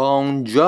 Bonjour，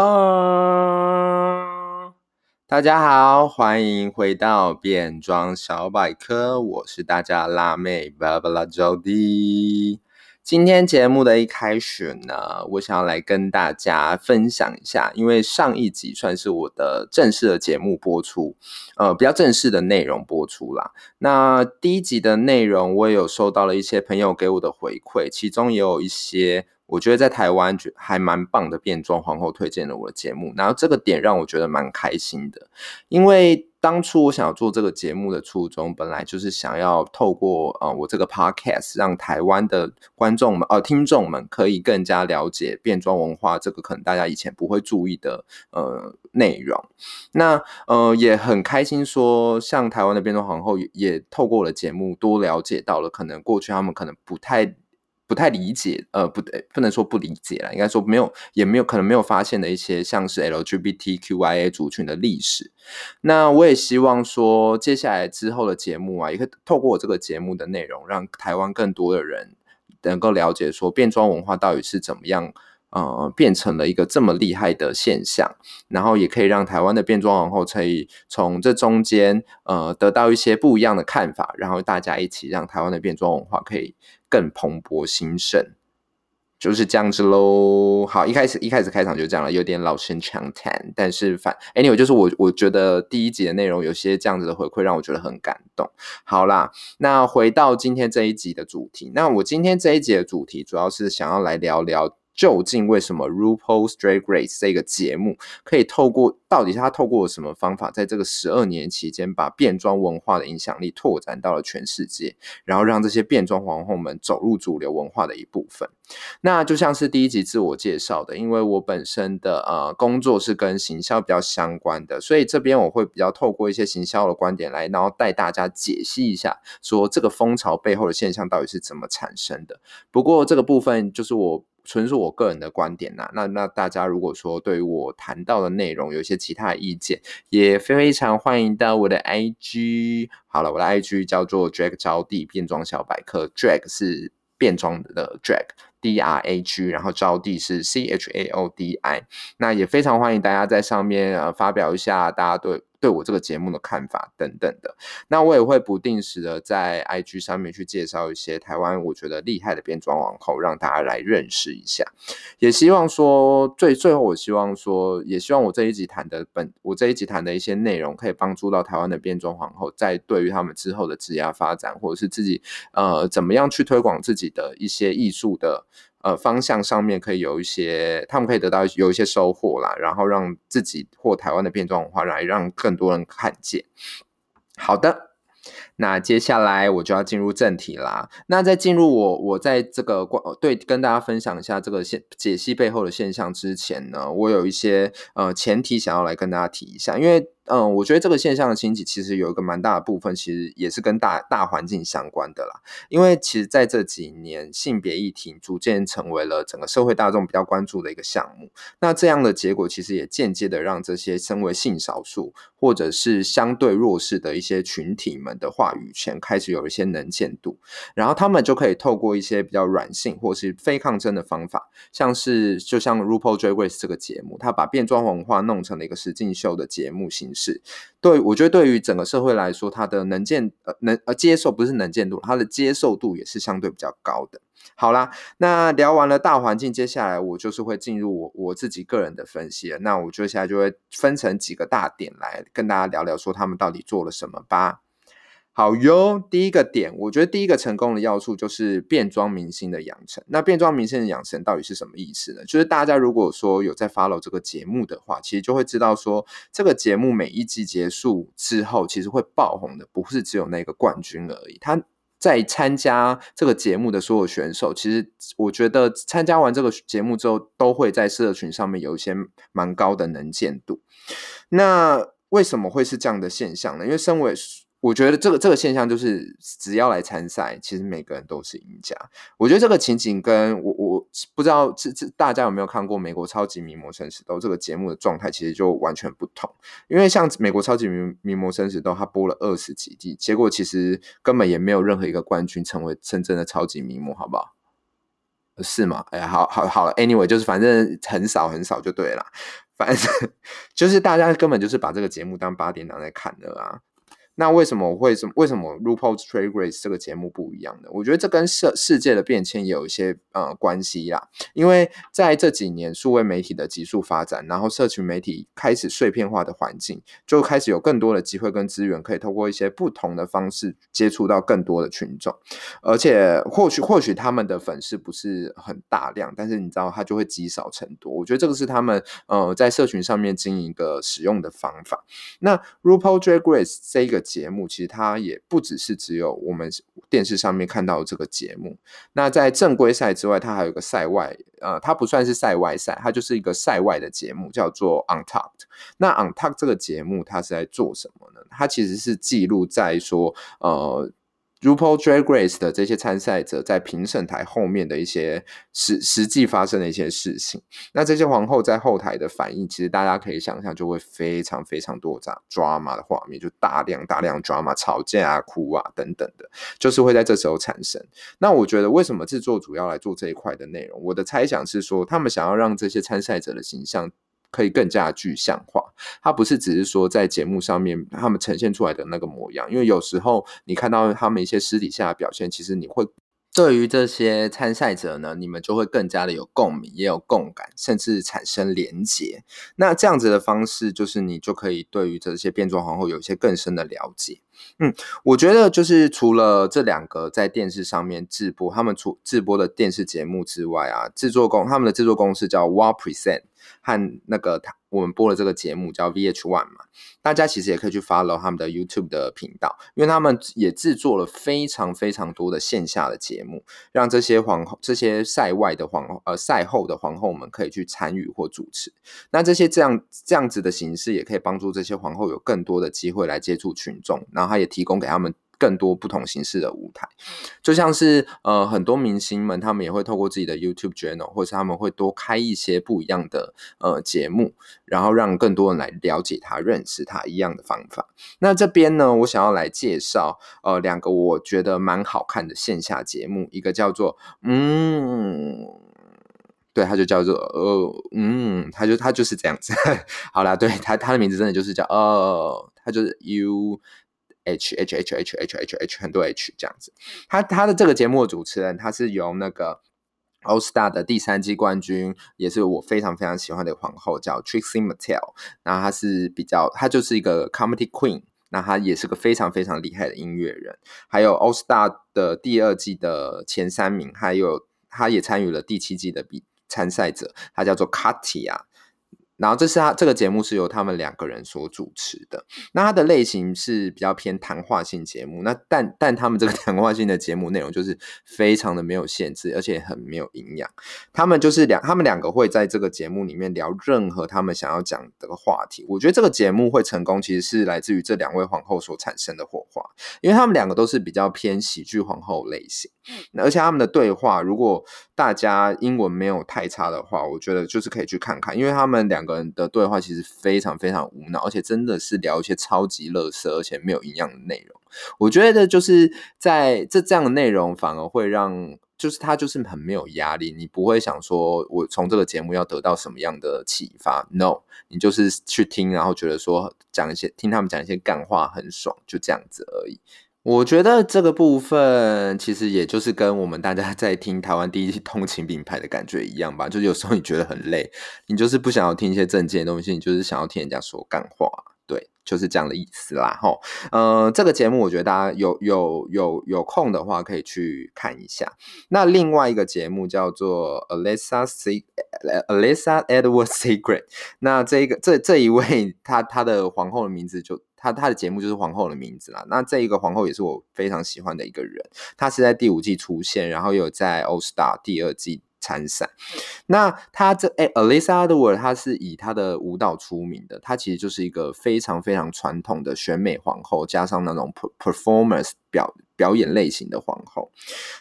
大家好，欢迎回到变装小百科，我是大家辣妹芭芭拉 Jody。今天节目的一开始呢，我想要来跟大家分享一下，因为上一集算是我的正式的节目播出，呃，比较正式的内容播出啦。那第一集的内容，我也有收到了一些朋友给我的回馈，其中也有一些。我觉得在台湾就还蛮棒的变装皇后推荐了我的节目，然后这个点让我觉得蛮开心的，因为当初我想要做这个节目的初衷，本来就是想要透过呃我这个 podcast 让台湾的观众们呃听众们可以更加了解变装文化，这个可能大家以前不会注意的呃内容。那呃也很开心说，像台湾的变装皇后也，也透过我的节目多了解到了，可能过去他们可能不太。不太理解，呃，不对，不能说不理解啦，应该说没有，也没有可能没有发现的一些像是 LGBTQIA 族群的历史。那我也希望说，接下来之后的节目啊，也可以透过我这个节目的内容，让台湾更多的人能够了解说变装文化到底是怎么样，呃，变成了一个这么厉害的现象，然后也可以让台湾的变装皇后可以从这中间，呃，得到一些不一样的看法，然后大家一起让台湾的变装文化可以。更蓬勃兴盛，就是这样子喽。好，一开始一开始开场就这样了，有点老生常谈，但是反 anyway 就是我我觉得第一集的内容有些这样子的回馈，让我觉得很感动。好啦，那回到今天这一集的主题，那我今天这一集的主题主要是想要来聊聊。究竟为什么 RuPaul's Drag Race 这个节目可以透过，到底是他透过什么方法，在这个十二年期间，把变装文化的影响力拓展到了全世界，然后让这些变装皇后们走入主流文化的一部分？那就像是第一集自我介绍的，因为我本身的呃工作是跟行销比较相关的，所以这边我会比较透过一些行销的观点来，然后带大家解析一下，说这个风潮背后的现象到底是怎么产生的。不过这个部分就是我。纯属我个人的观点呐、那那大家如果说对于我谈到的内容有一些其他的意见，也非常欢迎到我的 IG。好了，我的 IG 叫做 Drag 招弟变装小百科，Drag 是变装的 Drag，D R A G，然后招弟是 C H A O D I。那也非常欢迎大家在上面呃发表一下大家对。对我这个节目的看法等等的，那我也会不定时的在 IG 上面去介绍一些台湾我觉得厉害的变装皇后，让大家来认识一下。也希望说最最后，我希望说，也希望我这一集谈的本，我这一集谈的一些内容，可以帮助到台湾的变装皇后，在对于他们之后的职业发展，或者是自己呃怎么样去推广自己的一些艺术的。呃，方向上面可以有一些，他们可以得到有一些收获啦，然后让自己或台湾的变装文化来让更多人看见。好的。那接下来我就要进入正题啦。那在进入我我在这个关对跟大家分享一下这个现解析背后的现象之前呢，我有一些呃前提想要来跟大家提一下，因为嗯、我觉得这个现象的兴起其实有一个蛮大的部分，其实也是跟大大环境相关的啦。因为其实在这几年，性别议题逐渐成为了整个社会大众比较关注的一个项目。那这样的结果其实也间接的让这些身为性少数或者是相对弱势的一些群体们的话。语权开始有一些能见度，然后他们就可以透过一些比较软性或是非抗争的方法，像是就像 RuPaul Drag Race 这个节目，他把变装文化弄成了一个实境秀的节目形式。对，我觉得对于整个社会来说，它的能见呃能呃接受不是能见度，它的接受度也是相对比较高的。好啦，那聊完了大环境，接下来我就是会进入我我自己个人的分析了。那我接下来就会分成几个大点来跟大家聊聊，说他们到底做了什么吧。好哟，第一个点，我觉得第一个成功的要素就是变装明星的养成。那变装明星的养成到底是什么意思呢？就是大家如果说有在 follow 这个节目的话，其实就会知道说，这个节目每一季结束之后，其实会爆红的不是只有那个冠军而已。他在参加这个节目的所有选手，其实我觉得参加完这个节目之后，都会在社群上面有一些蛮高的能见度。那为什么会是这样的现象呢？因为身为我觉得这个这个现象就是，只要来参赛，其实每个人都是赢家。我觉得这个情景跟我我不知道这这大家有没有看过美国超级名模生死斗这个节目的状态，其实就完全不同。因为像美国超级名名模生死斗，它播了二十几季，结果其实根本也没有任何一个冠军成为真正的超级名模，好不好？是吗？哎，好好好了，anyway，就是反正很少很少就对了，反正 就是大家根本就是把这个节目当八点档在看的啊。那为什么我会什么？为什么 RuPaul's Drag Race 这个节目不一样呢？我觉得这跟世世界的变迁也有一些呃关系啦。因为在这几年数位媒体的急速发展，然后社群媒体开始碎片化的环境，就开始有更多的机会跟资源，可以透过一些不同的方式接触到更多的群众。而且或许或许他们的粉丝不是很大量，但是你知道他就会积少成多。我觉得这个是他们呃在社群上面经营一个使用的方法。那 RuPaul's Drag Race 这个。节目其实它也不只是只有我们电视上面看到的这个节目。那在正规赛之外，它还有一个赛外，呃，它不算是赛外赛，它就是一个赛外的节目，叫做 On t a l k。那 On t a l k 这个节目它是在做什么呢？它其实是记录在说，呃。RuPaul Drag Race 的这些参赛者在评审台后面的一些实实际发生的一些事情，那这些皇后在后台的反应，其实大家可以想象，就会非常非常多这样 drama 的画面，就大量大量 drama 吵架啊、哭啊等等的，就是会在这时候产生。那我觉得，为什么制作组要来做这一块的内容？我的猜想是说，他们想要让这些参赛者的形象。可以更加具象化，它不是只是说在节目上面他们呈现出来的那个模样，因为有时候你看到他们一些私底下的表现，其实你会对于这些参赛者呢，你们就会更加的有共鸣，也有共感，甚至产生连结。那这样子的方式，就是你就可以对于这些变装皇后有一些更深的了解。嗯，我觉得就是除了这两个在电视上面直播，他们出直播的电视节目之外啊，制作公他们的制作公司叫 Wow Present。和那个他，我们播了这个节目叫 VH One 嘛，大家其实也可以去 follow 他们的 YouTube 的频道，因为他们也制作了非常非常多的线下的节目，让这些皇后、这些赛外的皇后、呃赛后的皇后们可以去参与或主持。那这些这样这样子的形式，也可以帮助这些皇后有更多的机会来接触群众，然后他也提供给他们。更多不同形式的舞台，就像是呃很多明星们，他们也会透过自己的 YouTube channel，或是他们会多开一些不一样的呃节目，然后让更多人来了解他、认识他一样的方法。那这边呢，我想要来介绍呃两个我觉得蛮好看的线下节目，一个叫做嗯，对，它就叫做呃嗯，它就它就是这样子。好啦，对，它它的名字真的就是叫呃，它就是 You。H H H H H H H 很多 H 这样子，他他的这个节目的主持人，他是由那个 All Star 的第三季冠军，也是我非常非常喜欢的皇后，叫 Trixie Mattel。那他是比较，他就是一个 Comedy Queen，那他也是个非常非常厉害的音乐人。还有 All Star 的第二季的前三名，还有他也参与了第七季的比参赛者，他叫做 Katia。然后这是他这个节目是由他们两个人所主持的，那它的类型是比较偏谈话性节目，那但但他们这个 谈话性的节目内容就是非常的没有限制，而且很没有营养。他们就是两，他们两个会在这个节目里面聊任何他们想要讲的话题。我觉得这个节目会成功，其实是来自于这两位皇后所产生的火，因为他们两个都是比较偏喜剧皇后类型，而且他们的对话，如果大家英文没有太差的话，我觉得就是可以去看看，因为他们两个。人的对话其实非常非常无脑，而且真的是聊一些超级乐色，而且没有营养的内容。我觉得就是在这这样的内容，反而会让就是他就是很没有压力，你不会想说我从这个节目要得到什么样的启发？No，你就是去听，然后觉得说讲一些听他们讲一些干话很爽，就这样子而已。我觉得这个部分其实也就是跟我们大家 在听台湾第一通勤品牌的感觉一样吧，就有时候你觉得很累，你就是不想要听一些正经的东西，你就是想要听人家说干话，就是这样的意思啦。吼，呃，这个节目我觉得大家有有有有空的话可以去看一下。那另外一个节目叫做 Alyssa Se Alyssa Edwards Secret，那这个这这一位他他的皇后的名字就。他他的节目就是皇后的名字啦。那这一个皇后也是我非常喜欢的一个人。他是在第五季出现，然后有在 All Star 第二季参赛。那他这哎，Alyssa Edwards，他是以他的舞蹈出名的。他其实就是一个非常非常传统的选美皇后，加上那种 performance 表表演类型的皇后。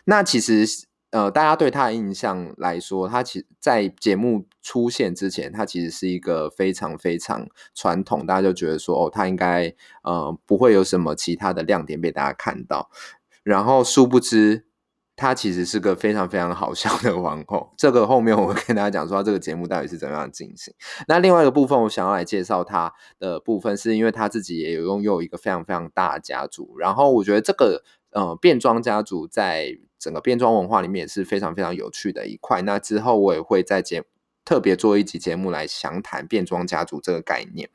那其实。呃，大家对他的印象来说，他其在节目出现之前，他其实是一个非常非常传统，大家就觉得说，哦，他应该呃不会有什么其他的亮点被大家看到。然后殊不知，他其实是个非常非常好笑的皇后。这个后面我会跟大家讲说，这个节目到底是怎么样进行。那另外一个部分，我想要来介绍他的部分，是因为他自己也有拥有一个非常非常大的家族。然后我觉得这个呃变装家族在整个变装文化里面也是非常非常有趣的一块。那之后我也会在节。特别做一集节目来详谈变装家族这个概念。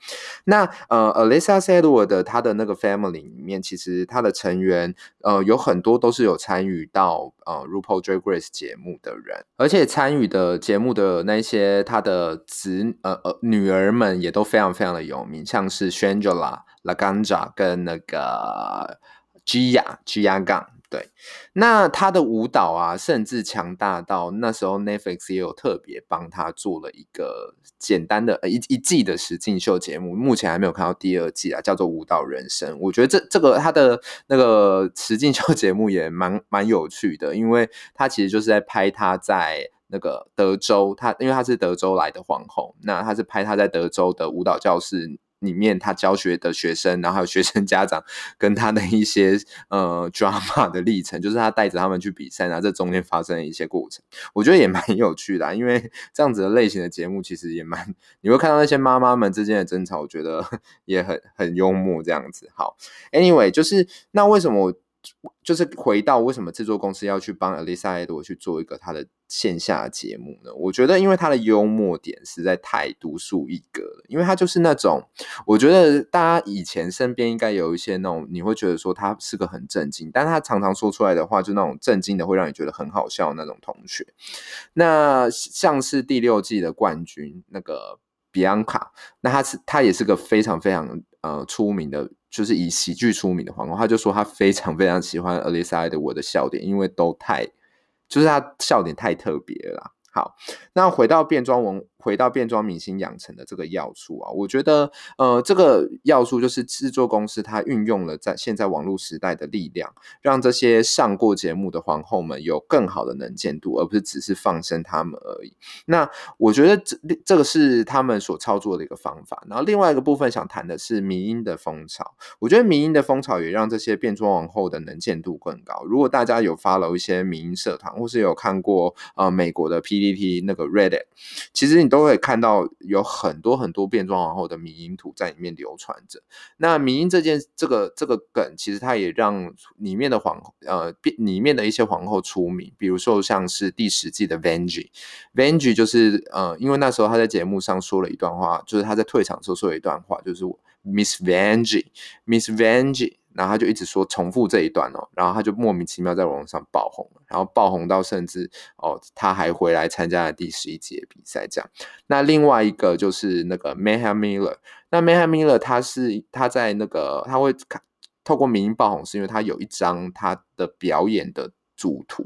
那呃，Alyssa Edwards 他的那个 family 里面，其实他的成员呃有很多都是有参与到呃 RuPaul Drag Race 节目的人，而且参与的节目的那些他的子呃呃女儿们也都非常非常的有名，像是 Shangela Laganja 跟那个 Gia Gia Gunn。对，那他的舞蹈啊，甚至强大到那时候 Netflix 也有特别帮他做了一个简单的一一季的实境秀节目，目前还没有看到第二季啊，叫做《舞蹈人生》。我觉得这这个他的那个实境秀节目也蛮蛮有趣的，因为他其实就是在拍他在那个德州，他因为他是德州来的皇后，那他是拍他在德州的舞蹈教室。里面他教学的学生，然后还有学生家长跟他的一些呃 drama 的历程，就是他带着他们去比赛，然后这中间发生的一些过程，我觉得也蛮有趣的，因为这样子的类型的节目其实也蛮，你会看到那些妈妈们之间的争吵，我觉得 也很很幽默这样子。好，Anyway，就是那为什么我？就是回到为什么制作公司要去帮 Alyssa 去做一个他的线下节目呢？我觉得，因为他的幽默点实在太独树一格了。因为他就是那种，我觉得大家以前身边应该有一些那种，你会觉得说他是个很震惊，但他常常说出来的话，就那种震惊的会让你觉得很好笑那种同学。那像是第六季的冠军那个 Bianca，那他是他也是个非常非常呃出名的。就是以喜剧出名的皇后，他就说他非常非常喜欢 a l i s a 的我的笑点，因为都太，就是他笑点太特别了。好，那回到变装文，回到变装明星养成的这个要素啊，我觉得，呃，这个要素就是制作公司它运用了在现在网络时代的力量，让这些上过节目的皇后们有更好的能见度，而不是只是放生他们而已。那我觉得这这个是他们所操作的一个方法。然后另外一个部分想谈的是迷音的风潮，我觉得迷音的风潮也让这些变装皇后的能见度更高。如果大家有 follow 一些迷音社团，或是有看过呃美国的 P。那个 Reddit，其实你都会看到有很多很多变装皇后的迷因图在里面流传着。那迷因这件这个这个梗，其实它也让里面的皇呃变里面的一些皇后出名，比如说像是第十季的 Vengi，Vengi 就是呃，因为那时候他在节目上说了一段话，就是他在退场的时候说了一段话，就是 Miss Vengi，Miss Vengi。然后他就一直说重复这一段哦，然后他就莫名其妙在网络上爆红了，然后爆红到甚至哦他还回来参加了第十一届比赛这样。那另外一个就是那个 Mayhem Miller，那 Mayhem Miller 他是他在那个他会透过民音爆红，是因为他有一张他的表演的。主图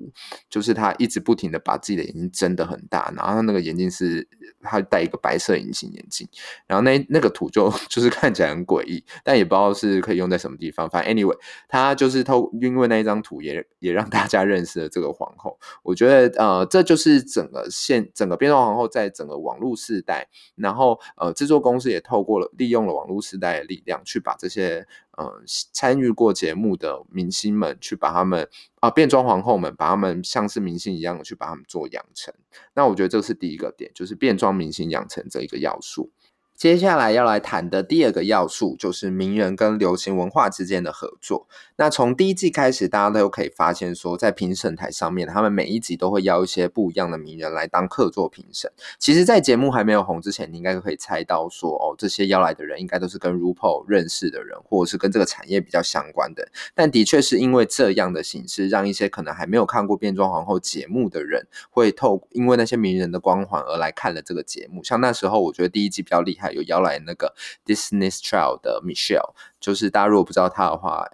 就是他一直不停的把自己的眼睛睁得很大，然后他那个眼镜是他戴一个白色隐形眼镜，然后那那个图就 就是看起来很诡异，但也不知道是可以用在什么地方。反正 anyway，他就是透因为那一张图也也让大家认识了这个皇后。我觉得呃，这就是整个现整个变装皇后在整个网络世代，然后呃制作公司也透过了利用了网络世代的力量去把这些。呃，参与过节目的明星们去把他们啊，变装皇后们把他们像是明星一样的去把他们做养成，那我觉得这是第一个点，就是变装明星养成这一个要素。接下来要来谈的第二个要素，就是名人跟流行文化之间的合作。那从第一季开始，大家都可以发现说，在评审台上面，他们每一集都会邀一些不一样的名人来当客座评审。其实，在节目还没有红之前，你应该可以猜到说，哦，这些邀来的人应该都是跟 r u p a l 认识的人，或者是跟这个产业比较相关的。但的确是因为这样的形式，让一些可能还没有看过变装皇后节目的人，会透因为那些名人的光环而来看了这个节目。像那时候，我觉得第一季比较厉害。有邀来那个 Disney Child 的 Michelle，就是大家如果不知道他的话。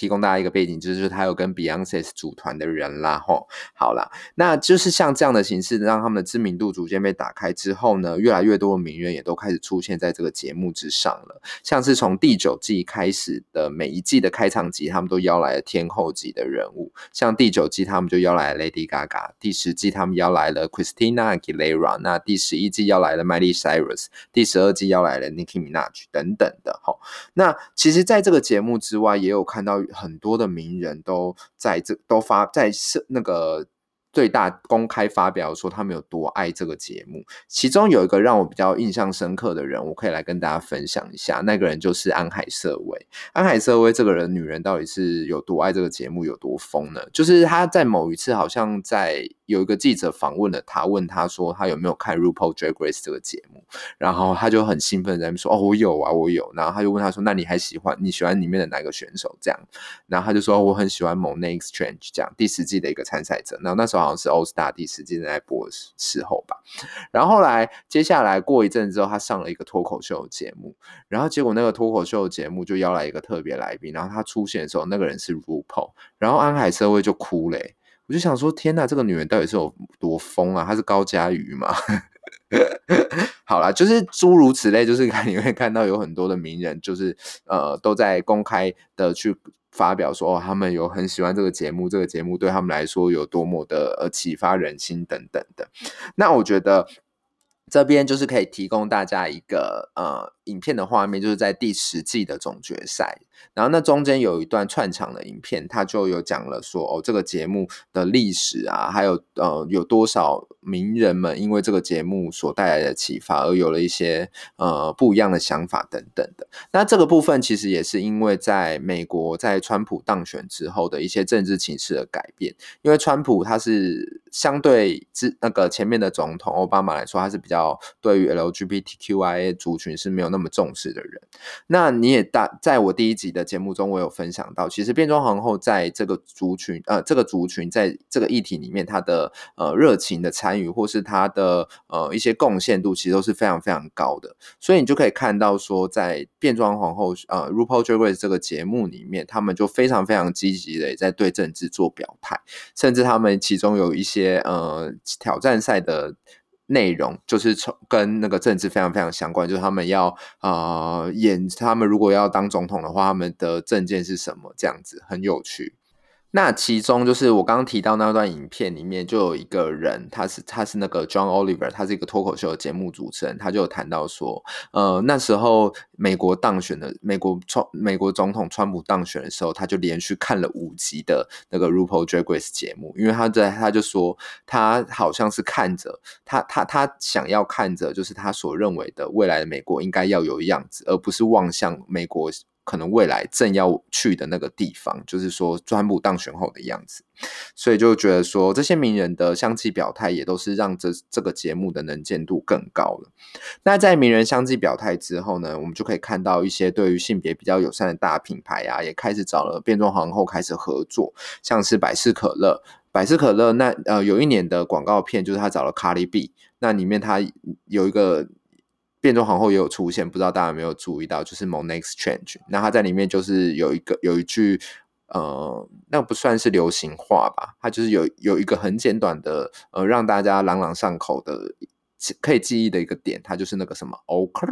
提供大家一个背景，就是他有跟 Beyonce 组团的人啦，吼，好啦，那就是像这样的形式，让他们的知名度逐渐被打开之后呢，越来越多的名人也都开始出现在这个节目之上了。像是从第九季开始的每一季的开场集，他们都邀来了天后级的人物，像第九季他们就邀来了 Lady Gaga，第十季他们邀来了 Christina Aguilera，那第十一季邀来了 Miley Cyrus，第十二季邀来了 Nicki Minaj 等等的，吼。那其实在这个节目之外，也有看到。很多的名人都在这都发在是那个。最大公开发表说他们有多爱这个节目，其中有一个让我比较印象深刻的人，我可以来跟大家分享一下。那个人就是安海瑟薇。安海瑟薇这个人，女人到底是有多爱这个节目，有多疯呢？就是她在某一次好像在有一个记者访问了她，问她说她有没有看 RuPaul Drag Race 这个节目，然后她就很兴奋在那边说：“哦，我有啊，我有。”然后他就问她说：“那你还喜欢你喜欢里面的哪个选手？”这样，然后他就说：“我很喜欢 Monét X Change 这样第十季的一个参赛者。”然后那时候。好像是 All Star 第十季正在播的时候吧，然后后来接下来过一阵之后，他上了一个脱口秀节目，然后结果那个脱口秀节目就邀来一个特别来宾，然后他出现的时候，那个人是 RuPaul，然后安海社会就哭嘞，我就想说天哪，这个女人到底是有多疯啊？她是高嘉瑜吗？好啦，就是诸如此类，就是看你会看到有很多的名人，就是呃都在公开的去。发表说，哦，他们有很喜欢这个节目，这个节目对他们来说有多么的呃启发人心等等的。那我觉得这边就是可以提供大家一个呃影片的画面，就是在第十季的总决赛。然后那中间有一段串场的影片，他就有讲了说哦，这个节目的历史啊，还有呃有多少名人们因为这个节目所带来的启发而有了一些呃不一样的想法等等的。那这个部分其实也是因为在美国在川普当选之后的一些政治情势的改变，因为川普他是相对之那个前面的总统奥巴马来说，他是比较对于 LGBTQIA 族群是没有那么重视的人。那你也大在我第一集的节目中，我有分享到，其实变装皇后在这个族群，呃，这个族群在这个议题里面，他的呃热情的参与，或是他的呃一些贡献度，其实都是非常非常高的。所以你就可以看到说，在变装皇后呃 RuPaul Drag Race 这个节目里面，他们就非常非常积极的在对政治做表态，甚至他们其中有一些呃挑战赛的。内容就是从跟那个政治非常非常相关，就是他们要啊、演，他们如果要当总统的话，他们的证件是什么？这样子很有趣。那其中就是我刚刚提到那段影片里面，就有一个人，他是他是那个 John Oliver，他是一个脱口秀的节目主持人，他就有谈到说，呃，那时候美国当选的美国川美国总统川普当选的时候，他就连续看了五集的那个 RuPaul Drag Race 节目，因为他在他就说，他好像是看着他他他想要看着，就是他所认为的未来的美国应该要有样子，而不是望向美国。可能未来正要去的那个地方，就是说川普当选后的样子，所以就觉得说这些名人的相继表态，也都是让这这个节目的能见度更高了。那在名人相继表态之后呢，我们就可以看到一些对于性别比较友善的大品牌啊，也开始找了变装皇后开始合作，像是百事可乐，百事可乐那呃有一年的广告片就是他找了 Cardi B，那里面他有一个。变装皇后也有出现，不知道大家有没有注意到，就是 Monex Change，。那他在里面就是有一个有一句，呃，那不算是流行话吧？他就是有有一个很简短的，呃，让大家朗朗上口的，可以记忆的一个点，它就是那个什么 ok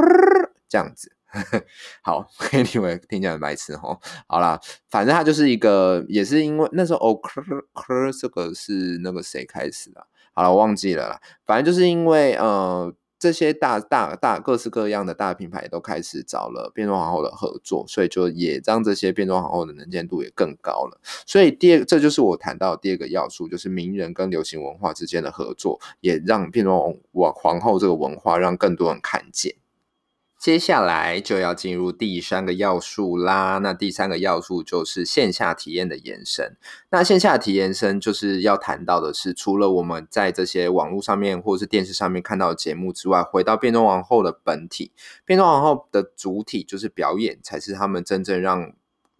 这样子。好，Anyway，听起来很白痴齁。好啦，反正他就是一个，也是因为那时候哦克克这个是那个谁开始的？好了，我忘记了啦。反正就是因为呃。这些大大大各式各样的大品牌都开始找了变装皇后的合作，所以就也让这些变装皇后的能见度也更高了。所以第二，这就是我谈到的第二个要素，就是名人跟流行文化之间的合作，也让变装皇后这个文化让更多人看见。接下来就要进入第三个要素啦。那第三个要素就是线下体验的延伸。那线下体验生就是要谈到的是，除了我们在这些网络上面或是电视上面看到的节目之外，回到变装王后的本体，变装王后的主体就是表演，才是他们真正让。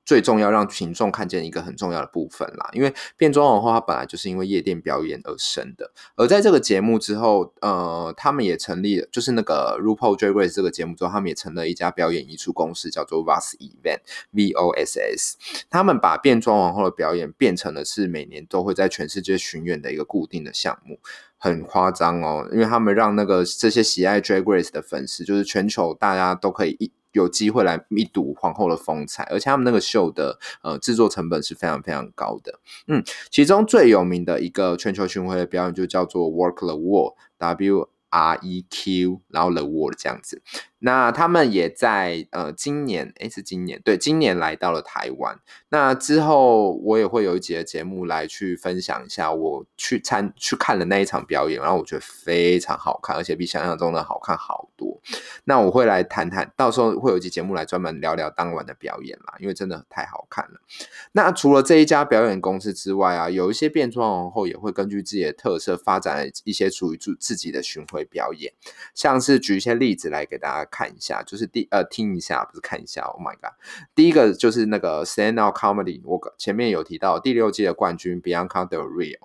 最重要让群众看见一个很重要的部分啦，因为变装皇后它本来就是因为夜店表演而生的，而在这个节目之后，呃，他们也成立了，就是那个 RuPaul Drag Race 这个节目之后，他们也成了一家表演艺术公司，叫做 VOSS Event，V O S S，他们把变装皇后的表演变成了是每年都会在全世界巡演的一个固定的项目，很夸张哦，因为他们让那个这些喜爱 Drag Race 的粉丝，就是全球大家都可以一。有机会来一睹皇后的风采，而且他们那个秀的呃制作成本是非常非常高的。嗯，其中最有名的一个全球巡回的表演就叫做 Work the Wall》，W R E Q，然后 The Wall 这样子。那他们也在呃今年，诶，是今年，对，今年来到了台湾。那之后我也会有一集的节目来去分享一下我去参去看的那一场表演，然后我觉得非常好看，而且比想象中的好看好多。那我会来谈谈，到时候会有一集节目来专门聊聊当晚的表演啦，因为真的太好看了。那除了这一家表演公司之外啊，有一些变装皇后也会根据自己的特色发展一些属于自自己的巡回表演，像是举一些例子来给大家看一下，就是第呃听一下，不是看一下，Oh my god，第一个就是那个 Stand Up Comedy，我前面有提到第六季的冠军 Bianca Del Rio，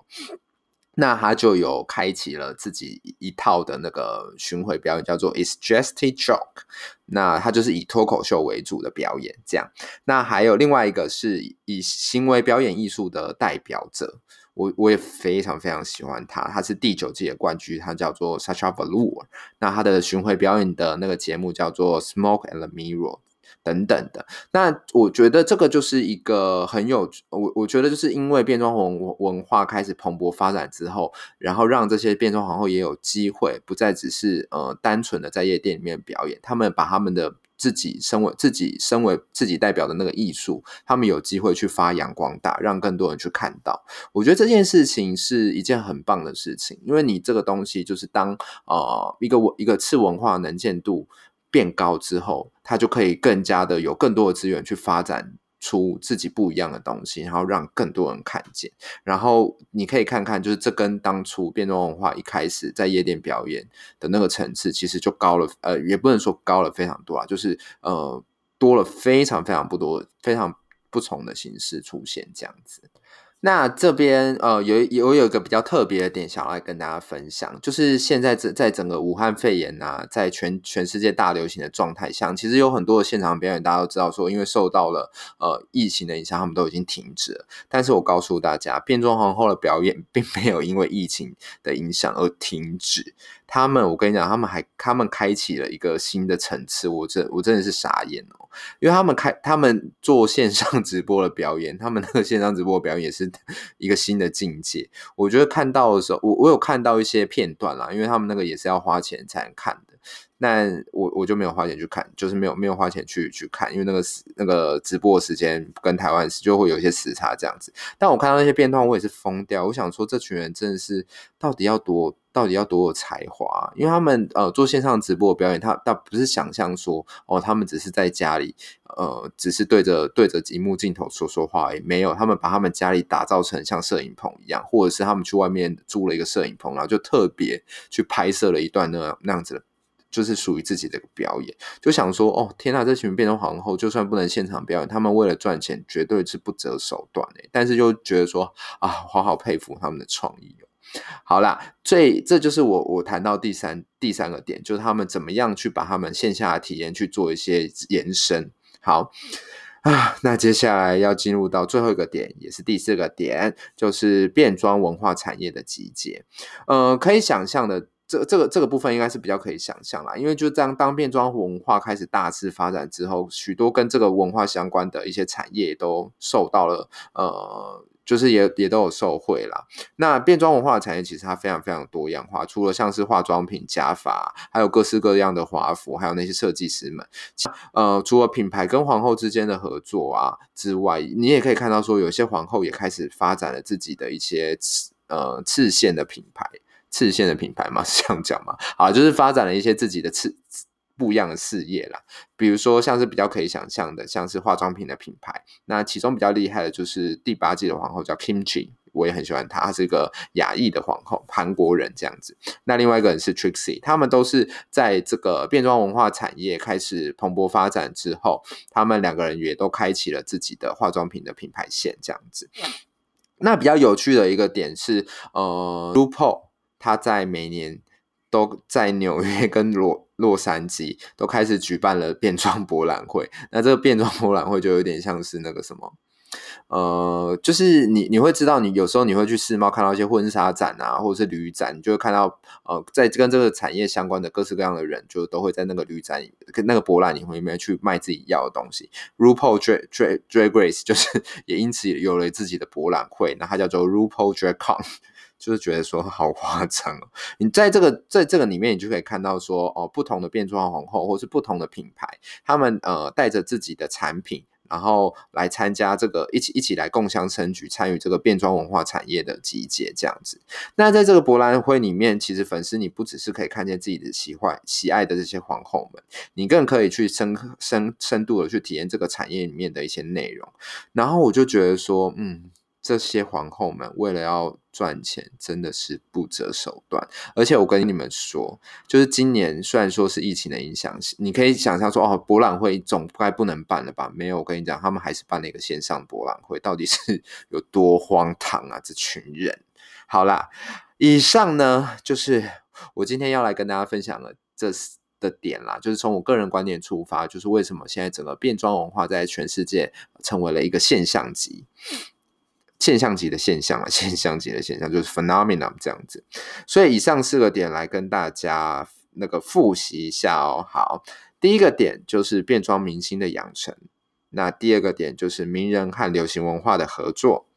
那他就有开启了自己一套的那个巡回表演，叫做 It's Just a Joke，那他就是以脱口秀为主的表演，这样，那还有另外一个是以行为表演艺术的代表者。我我也非常非常喜欢他，他是第九届的冠军，他叫做 Sasha Velour。那他的巡回表演的那个节目叫做 Smoke and Mirror 等等的。那我觉得这个就是一个很有我我觉得就是因为变装文文化开始蓬勃发展之后，然后让这些变装皇后也有机会不再只是呃单纯的在夜店里面表演，他们把他们的。自己身为自己身为自己代表的那个艺术，他们有机会去发扬光大，让更多人去看到。我觉得这件事情是一件很棒的事情，因为你这个东西就是当呃一个一个次文化能见度变高之后，它就可以更加的有更多的资源去发展。出自己不一样的东西，然后让更多人看见。然后你可以看看，就是这跟当初变装文化一开始在夜店表演的那个层次，其实就高了。呃，也不能说高了非常多啊，就是呃多了非常非常不多，非常不同的形式出现这样子。那这边呃有有有一个比较特别的点想要来跟大家分享，就是现在在在整个武汉肺炎啊，在全全世界大流行的状态下，其实有很多的现场表演，大家都知道说，因为受到了呃疫情的影响，他们都已经停止了。但是我告诉大家，变装皇后的表演并没有因为疫情的影响而停止。他们，我跟你讲，他们还他们开启了一个新的层次，我真我真的是傻眼哦，因为他们开他们做线上直播的表演，他们那个线上直播的表演也是 一个新的境界。我觉得看到的时候，我我有看到一些片段啦，因为他们那个也是要花钱才能看的。但我我就没有花钱去看，就是没有没有花钱去去看，因为那个时那个直播时间跟台湾时就会有一些时差这样子。但我看到那些片段，我也是疯掉。我想说，这群人真的是到底要多到底要多有才华？因为他们呃做线上直播表演，他倒不是想象说哦，他们只是在家里呃只是对着对着荧幕镜头说说话而已，没有，他们把他们家里打造成像摄影棚一样，或者是他们去外面租了一个摄影棚，然后就特别去拍摄了一段那那样子的。就是属于自己的表演，就想说哦，天呐，这群变装皇后就算不能现场表演，他们为了赚钱绝对是不择手段诶。但是就觉得说啊，好好佩服他们的创意哦。好啦，最这就是我我谈到第三第三个点，就是他们怎么样去把他们线下的体验去做一些延伸。好啊，那接下来要进入到最后一个点，也是第四个点，就是变装文化产业的集结。呃，可以想象的。这这个这个部分应该是比较可以想象啦，因为就这样，当变装文化开始大肆发展之后，许多跟这个文化相关的一些产业都受到了呃，就是也也都有受惠啦。那变装文化的产业其实它非常非常多样化，除了像是化妆品、假发，还有各式各样的华服，还有那些设计师们，呃，除了品牌跟皇后之间的合作啊之外，你也可以看到说，有些皇后也开始发展了自己的一些呃次线的品牌。次线的品牌嘛，是这样讲嘛？好，就是发展了一些自己的次不一样的事业啦。比如说，像是比较可以想象的，像是化妆品的品牌。那其中比较厉害的就是第八季的皇后叫 Kimchi，我也很喜欢她，她是一个亚裔的皇后，韩国人这样子。那另外一个人是 Trixie，他们都是在这个变装文化产业开始蓬勃发展之后，他们两个人也都开启了自己的化妆品的品牌线这样子。那比较有趣的一个点是，呃，RuPaul。他在每年都在纽约跟洛洛杉矶都开始举办了变装博览会。那这个变装博览会就有点像是那个什么，呃，就是你你会知道，你有时候你会去世贸看到一些婚纱展啊，或者是旅展，你就会看到呃，在跟这个产业相关的各式各样的人，就都会在那个旅展跟那个博览里面里面去卖自己要的东西。RuPaul Drag Drag Drag Race 就是 也因此有了自己的博览会，那它叫做 RuPaul Drag Con。就是觉得说好夸张哦。你在这个在这个里面，你就可以看到说哦，不同的变装皇后或是不同的品牌，他们呃带着自己的产品。然后来参加这个，一起一起来共襄盛举，参与这个变装文化产业的集结，这样子。那在这个博览会里面，其实粉丝你不只是可以看见自己的喜欢、喜爱的这些皇后们，你更可以去深深深度的去体验这个产业里面的一些内容。然后我就觉得说，嗯。这些皇后们为了要赚钱，真的是不择手段。而且我跟你们说，就是今年虽然说是疫情的影响，你可以想象说，哦，博览会总该不能办了吧？没有，我跟你讲，他们还是办了一个线上博览会，到底是有多荒唐啊！这群人。好啦，以上呢就是我今天要来跟大家分享的这的点啦，就是从我个人观点出发，就是为什么现在整个变装文化在全世界成为了一个现象级。现象级的现象啊，现象级的现象就是 phenomenon 这样子，所以以上四个点来跟大家那个复习一下哦。好，第一个点就是变装明星的养成，那第二个点就是名人和流行文化的合作，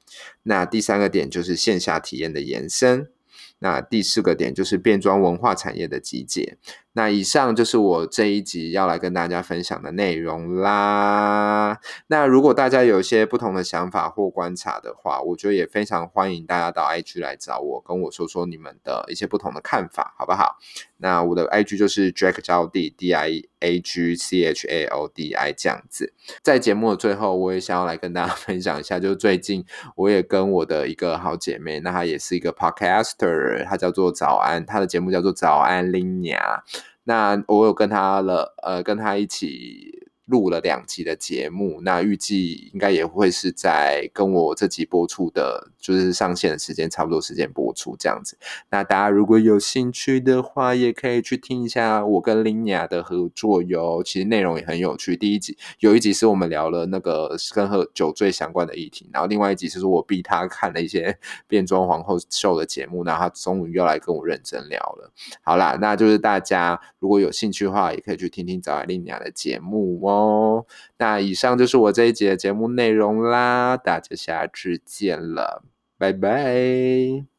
那第三个点就是线下体验的延伸，那第四个点就是变装文化产业的集结。那以上就是我这一集要来跟大家分享的内容啦。那如果大家有一些不同的想法或观察的话，我觉得也非常欢迎大家到 IG 来找我，跟我说说你们的一些不同的看法，好不好？那我的 IG 就是 Drag 招娣 D I A G C H A O D I 这样子。在节目的最后，我也想要来跟大家 分享一下，就是最近我也跟我的一个好姐妹，那她也是一个 Podcaster，她叫做早安，她的节目叫做早安 Lina。那我有跟他了，呃，跟他一起。录了两集的节目，那预计应该也会是在跟我这集播出的，就是上线的时间差不多时间播出这样子。那大家如果有兴趣的话，也可以去听一下我跟林雅的合作哟。其实内容也很有趣。第一集有一集是我们聊了那个跟喝酒醉相关的议题，然后另外一集是说我逼他看了一些 变装皇后秀的节目，那他终于要来跟我认真聊了。好啦，那就是大家如果有兴趣的话，也可以去听听早安林雅的节目哦。哦，那以上就是我这一节的节目内容啦，大家下次见了，拜拜。